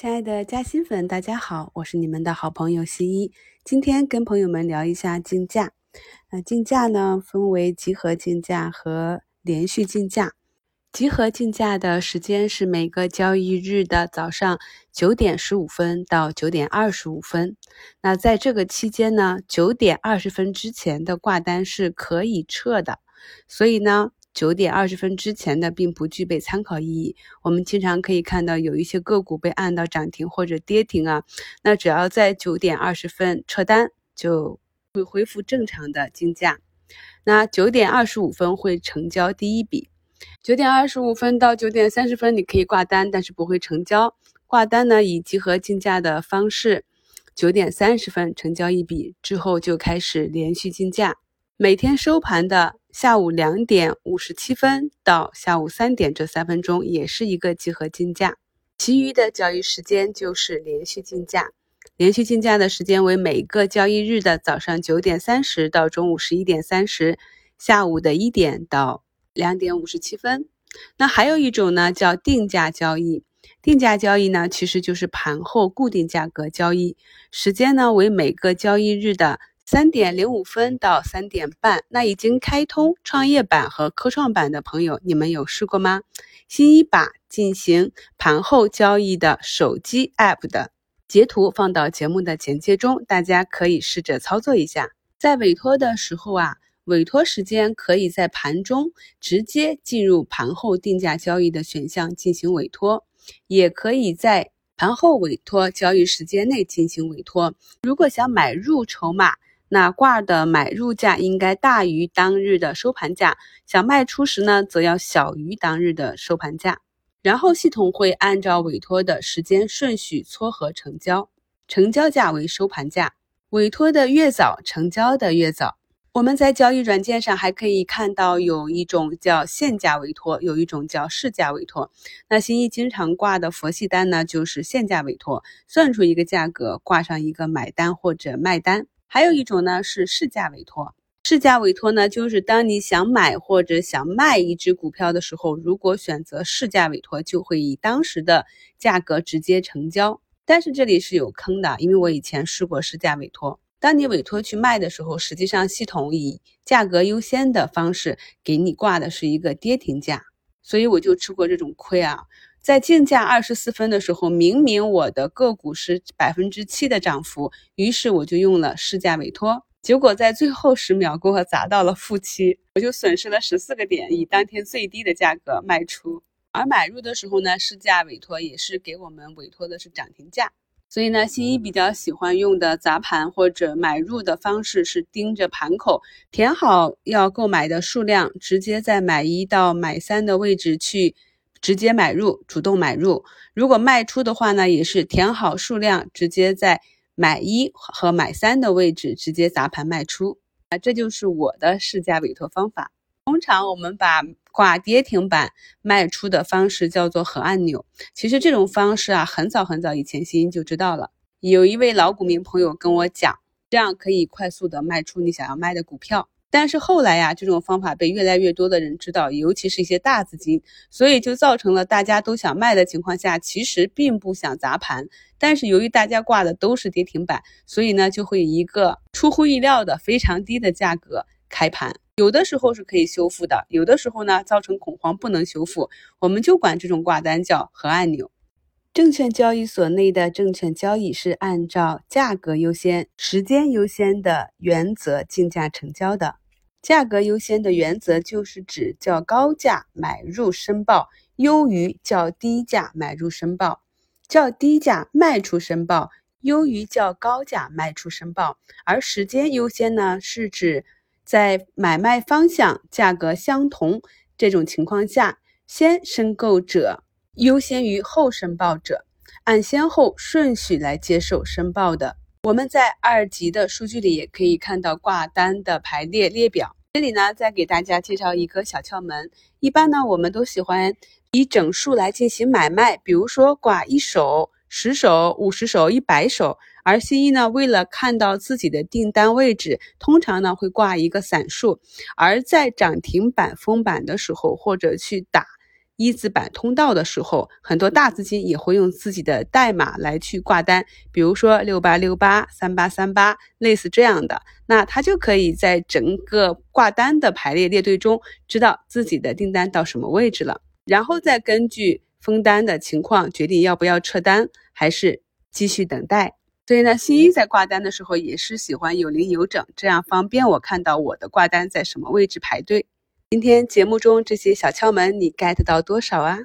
亲爱的嘉兴粉，大家好，我是你们的好朋友西一。今天跟朋友们聊一下竞价。那竞价呢，分为集合竞价和连续竞价。集合竞价的时间是每个交易日的早上九点十五分到九点二十五分。那在这个期间呢，九点二十分之前的挂单是可以撤的。所以呢。九点二十分之前的并不具备参考意义。我们经常可以看到有一些个股被按到涨停或者跌停啊，那只要在九点二十分撤单，就会恢复正常的竞价。那九点二十五分会成交第一笔，九点二十五分到九点三十分你可以挂单，但是不会成交。挂单呢以集合竞价的方式，九点三十分成交一笔之后就开始连续竞价。每天收盘的下午两点五十七分到下午三点这三分钟也是一个集合竞价，其余的交易时间就是连续竞价。连续竞价的时间为每个交易日的早上九点三十到中午十一点三十，下午的一点到两点五十七分。那还有一种呢，叫定价交易。定价交易呢，其实就是盘后固定价格交易，时间呢为每个交易日的。三点零五分到三点半，那已经开通创业板和科创板的朋友，你们有试过吗？新一把进行盘后交易的手机 app 的截图放到节目的简介中，大家可以试着操作一下。在委托的时候啊，委托时间可以在盘中直接进入盘后定价交易的选项进行委托，也可以在盘后委托交易时间内进行委托。如果想买入筹码，那挂的买入价应该大于当日的收盘价，想卖出时呢，则要小于当日的收盘价。然后系统会按照委托的时间顺序撮合成交，成交价为收盘价。委托的越早，成交的越早。我们在交易软件上还可以看到，有一种叫限价委托，有一种叫市价委托。那新一经常挂的佛系单呢，就是限价委托，算出一个价格，挂上一个买单或者卖单。还有一种呢是市价委托，市价委托呢就是当你想买或者想卖一只股票的时候，如果选择市价委托，就会以当时的价格直接成交。但是这里是有坑的，因为我以前试过市价委托，当你委托去卖的时候，实际上系统以价格优先的方式给你挂的是一个跌停价，所以我就吃过这种亏啊。在竞价二十四分的时候，明明我的个股是百分之七的涨幅，于是我就用了市价委托，结果在最后十秒过后砸到了负七，我就损失了十四个点，以当天最低的价格卖出。而买入的时候呢，市价委托也是给我们委托的是涨停价，所以呢，新一比较喜欢用的砸盘或者买入的方式是盯着盘口，填好要购买的数量，直接在买一到买三的位置去。直接买入，主动买入。如果卖出的话呢，也是填好数量，直接在买一和买三的位置直接砸盘卖出。啊，这就是我的市价委托方法。通常我们把挂跌停板卖出的方式叫做核按钮。其实这种方式啊，很早很早以前新就知道了。有一位老股民朋友跟我讲，这样可以快速的卖出你想要卖的股票。但是后来呀，这种方法被越来越多的人知道，尤其是一些大资金，所以就造成了大家都想卖的情况下，其实并不想砸盘。但是由于大家挂的都是跌停板，所以呢，就会以一个出乎意料的非常低的价格开盘。有的时候是可以修复的，有的时候呢，造成恐慌不能修复，我们就管这种挂单叫核按钮。证券交易所内的证券交易是按照价格优先、时间优先的原则竞价成交的。价格优先的原则就是指较高价买入申报优于较低价买入申报，较低价卖出申报优于较高价卖出申报。而时间优先呢，是指在买卖方向、价格相同这种情况下，先申购者。优先于后申报者，按先后顺序来接受申报的。我们在二级的数据里也可以看到挂单的排列列表。这里呢，再给大家介绍一个小窍门。一般呢，我们都喜欢以整数来进行买卖，比如说挂一手、十手、五十手、一百手。而新一呢，为了看到自己的订单位置，通常呢会挂一个散数。而在涨停板封板的时候，或者去打。一字板通道的时候，很多大资金也会用自己的代码来去挂单，比如说六八六八、三八三八，类似这样的，那他就可以在整个挂单的排列列队中，知道自己的订单到什么位置了，然后再根据封单的情况决定要不要撤单，还是继续等待。所以呢，新一在挂单的时候也是喜欢有零有整，这样方便我看到我的挂单在什么位置排队。今天节目中这些小窍门，你 get 到多少啊？